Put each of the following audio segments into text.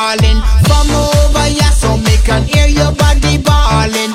calling. From over here, so me can hear your body ballin'.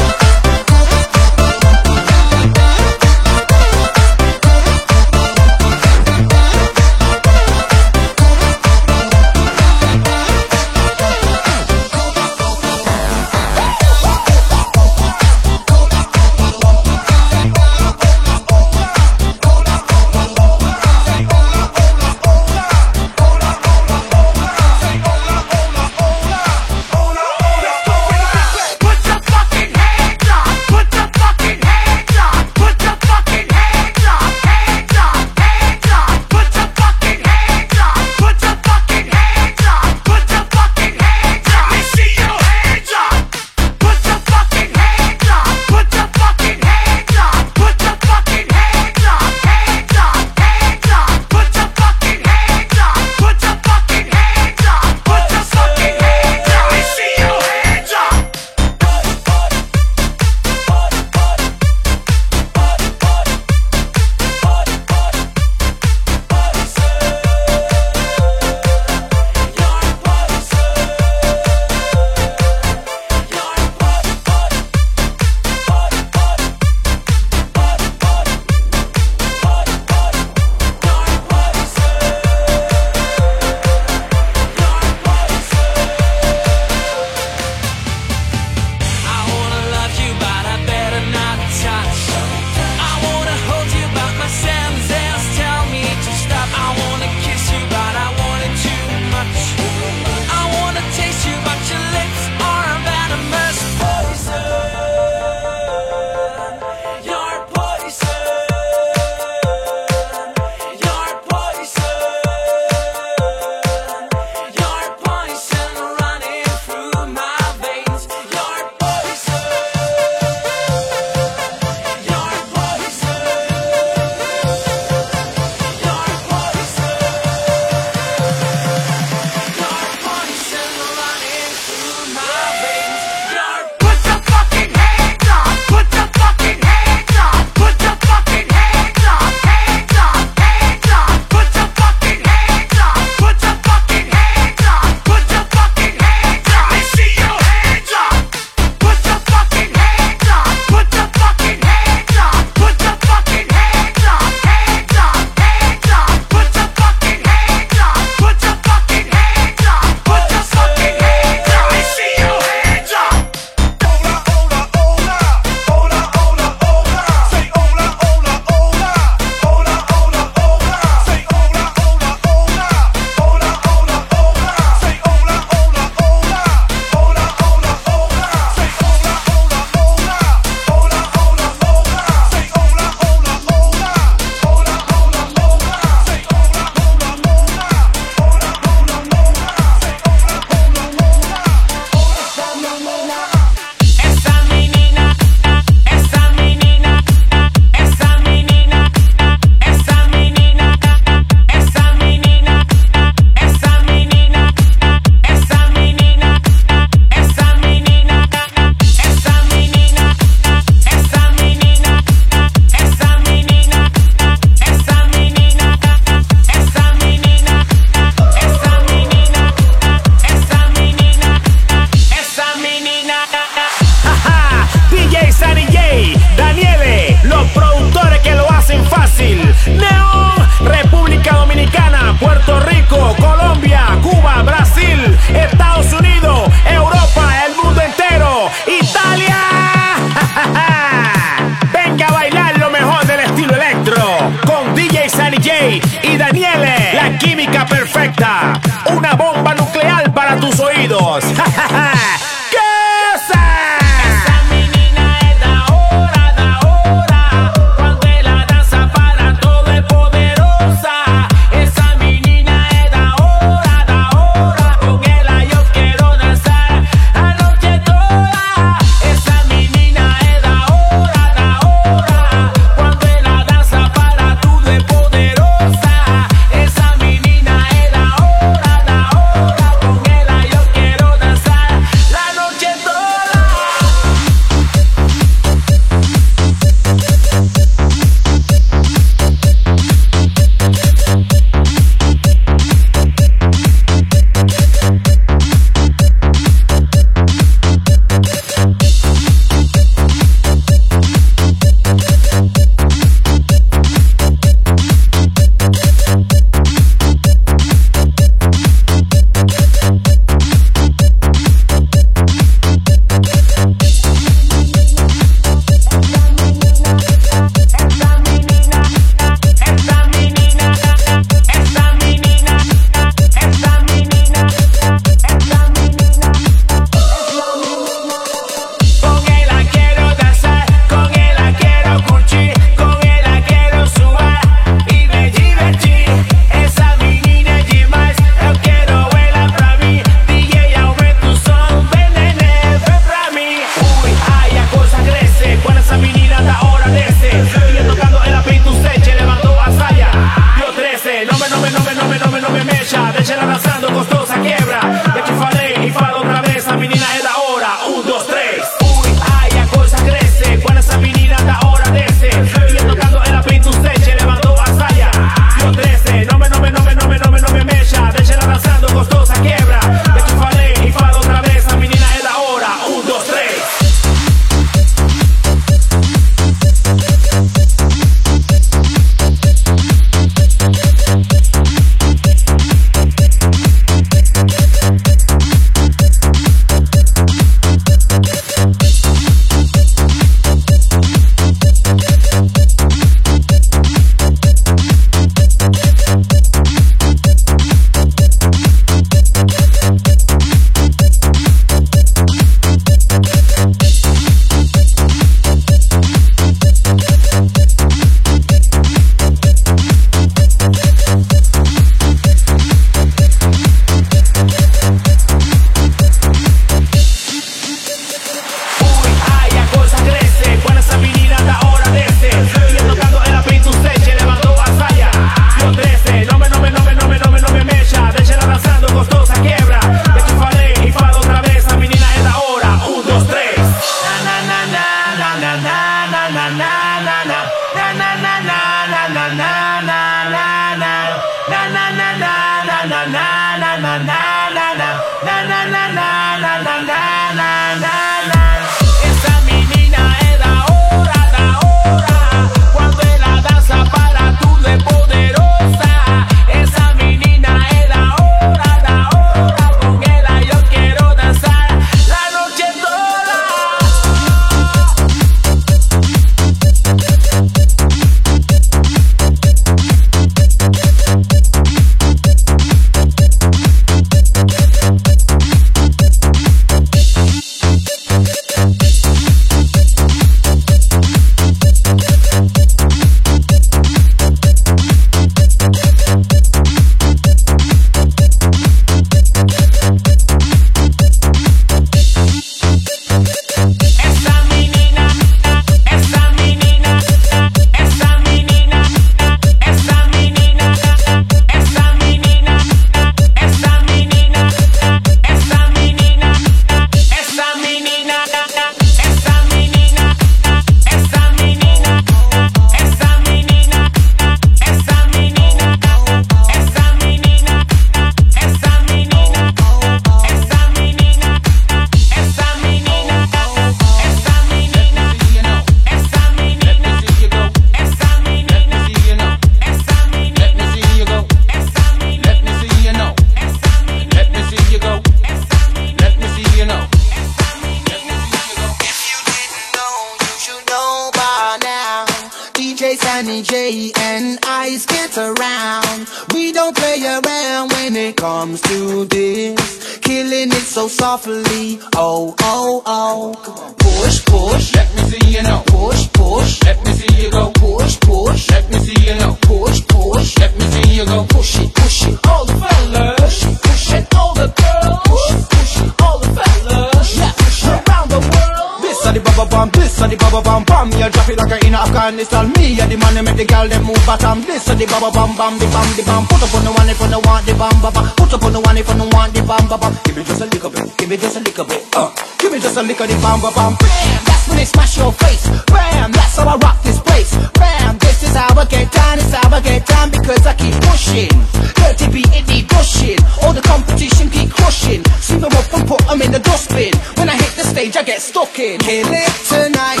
Baba bam bam the bam the bam. Put up on the one if you don't want the bam baba. Put up on the one if you don't want the bam baba. Give me just a little bit, give me just a little bit uh. Give me just a little the bam bam bam. Bam, that's when they smash your face. Bam, that's how I rock this place. Bam, this is how I get down, it's how I get down Because I keep pushing. Dirty beat, it need pushing All the competition keep crushing. Sweep them up and put them in the dustbin. When I hit the stage I get stuck in. Kill it tonight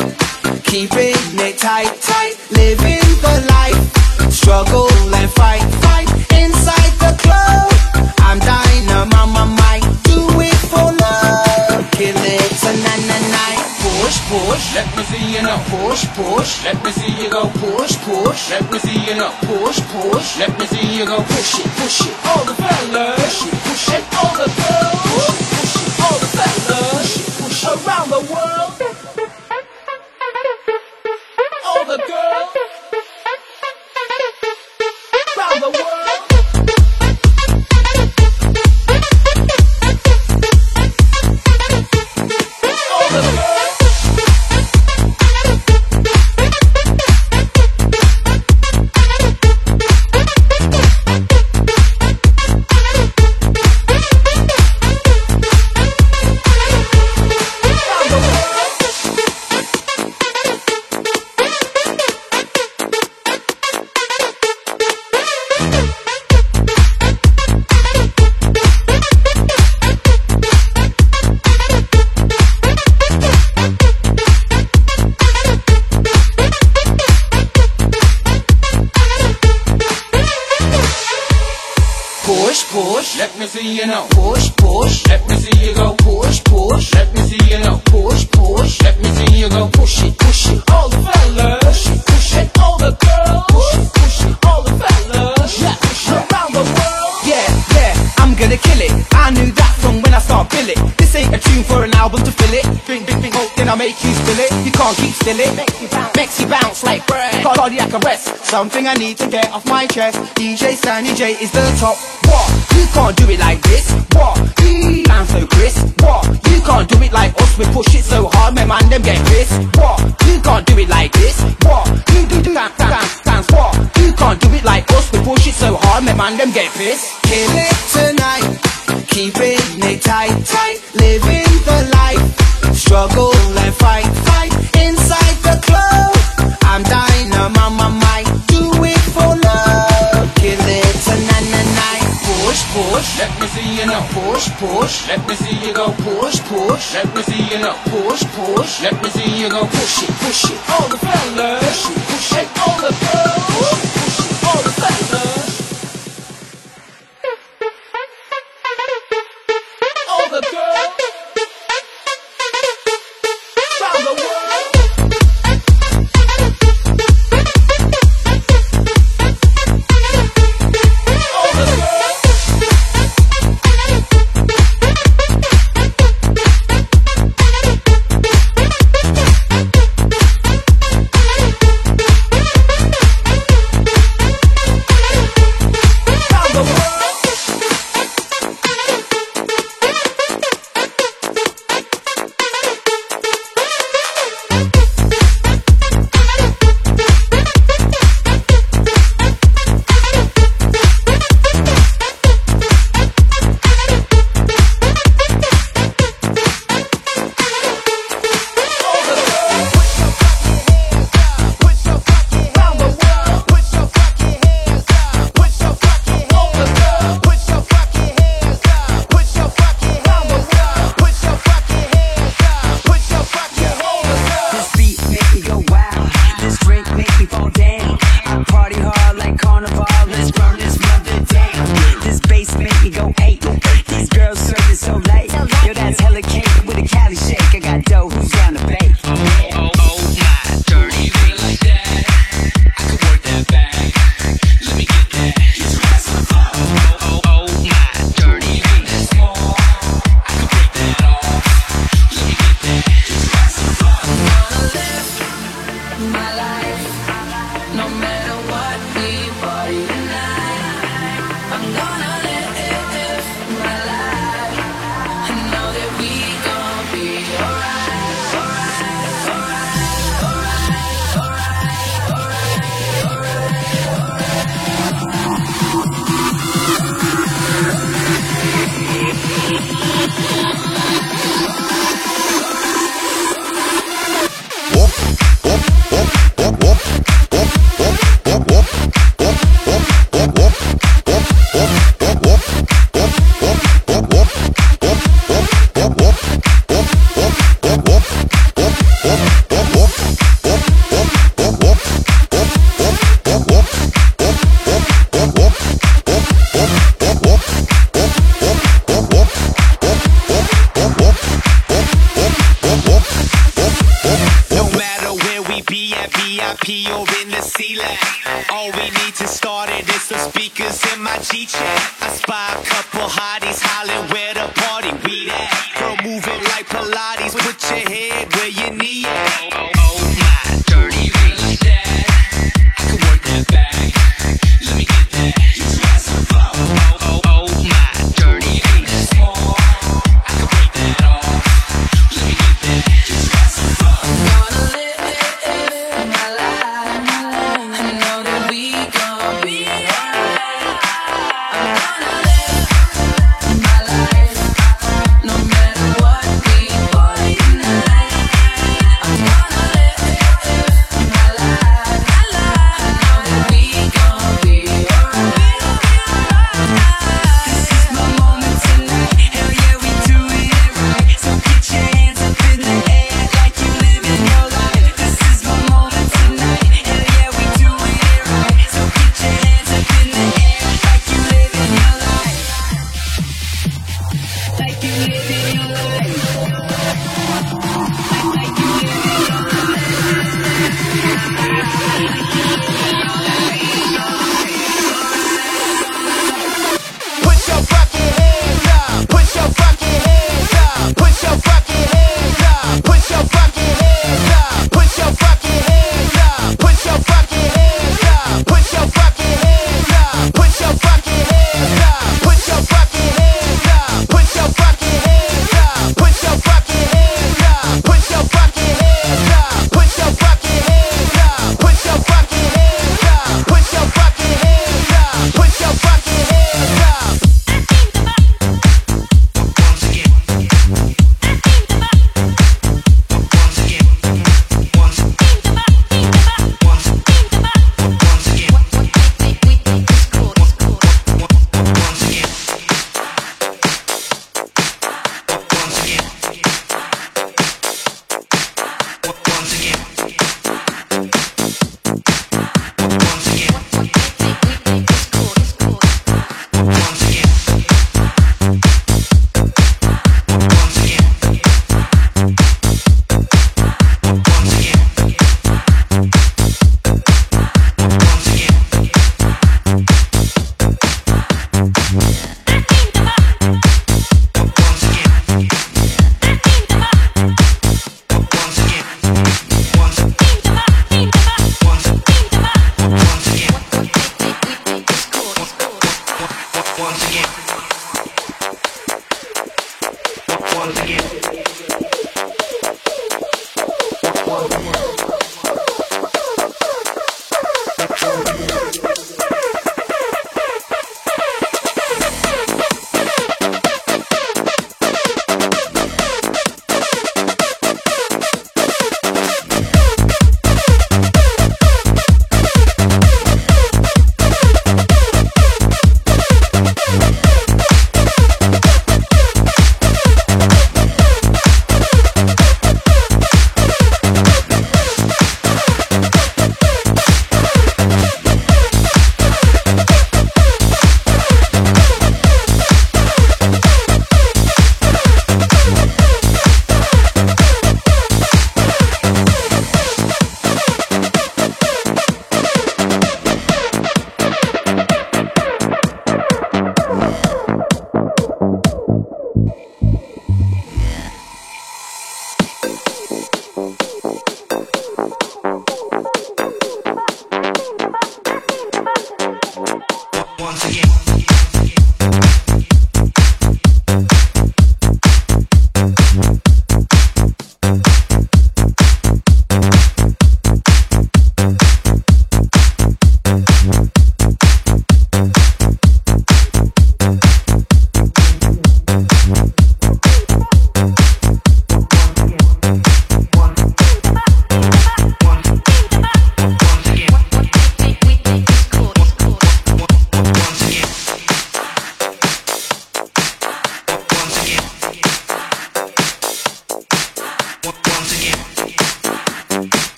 Keeping it tight, tight Living the struggle and fight, fight inside the club. I'm dynamite, my might do it for love. Kill it tonight, night, night. Push, push, let me see you now. Push, push, let me see you go. Push, push, let me see you now. Push, push, let me see you go. Push it, push it, all the fellas. Push it, push it, all the girls. Push it, push it, all the fellas. Push it, push it, around the world. Still it. Makes you bounce, makes you bounce like bread. Cardiac arrest. Something I need to get off my chest. DJ Stanley J is the top. What? You can't do it like this. What? You sound so crisp. What? You can't do it like us. We push it so hard, my man them get pissed. What? You can't do it like this. What? You do do dance, dance, dance. What? You can't do it like us. We push it so hard, my man them get pissed. Kill it tonight. Keeping it tight, tight. Living the life. Struggle and fight, fight. push. Let me see you go, Push, push. Let me see you go. Push, push. Let me see you go, Push, push. Let me see you go. Push it, push it. All the fellas. Push it, push it. All the girls.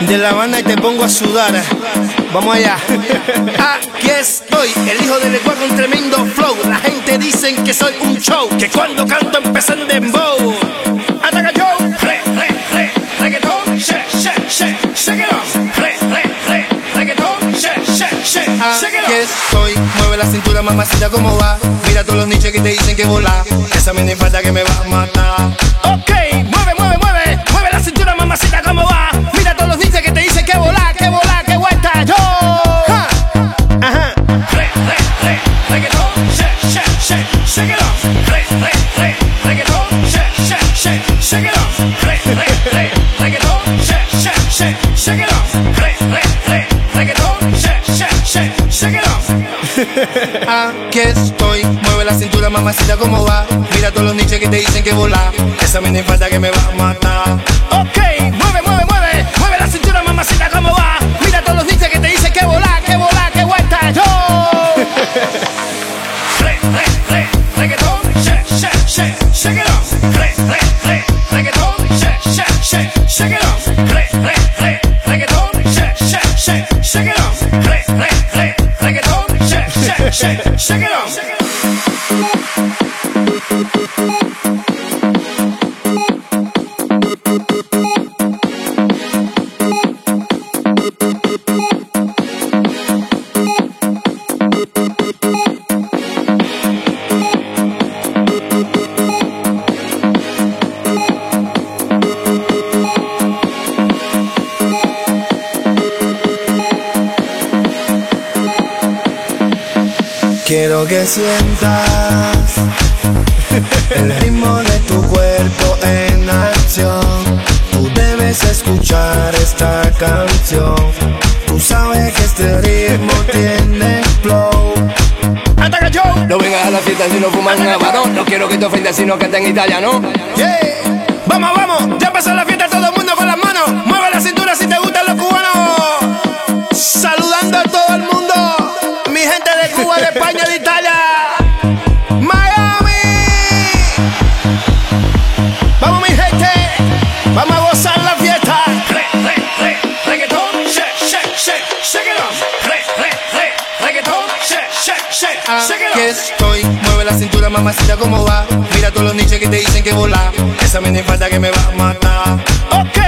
De La Habana y te pongo a sudar. Vamos allá. Aquí estoy, el hijo del Ecuador con tremendo flow. La gente dicen que soy un show, que cuando canto empiezan en dembow. Ataca yo. Re, re, re, reggaeton, shake, shake, shake, shake it off. Re, re, re, reggaeton, shake, shake, shake, shake it off. Aquí estoy, mueve la cintura, mamacita, ¿cómo va? Mira todos los nichos que te dicen que volar. Esa mini falta que me va a matar. Ok, mueve, mueve, mueve Masita como va. Aquí estoy, mueve la cintura, mamacita, ¿cómo va? Mira todos los nichos que te dicen que volar. Esa mini falta que me va a matar. Ok, sientas. El ritmo de tu cuerpo en acción. Tú debes escuchar esta canción. Tú sabes que este ritmo tiene flow. ¡Ataca yo! No vengas a la fiesta si no fumas nada. No quiero que te ofendas, sino que estés en Italia, ¿no? Vamos, vamos, ya pasó la fiesta, todo el mundo con las manos. aquí estoy. Mueve la cintura, mamacita, cómo va. Mira todos los niches que te dicen que volá. Esa me falta que me va a matar. Ok,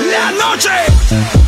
la noche.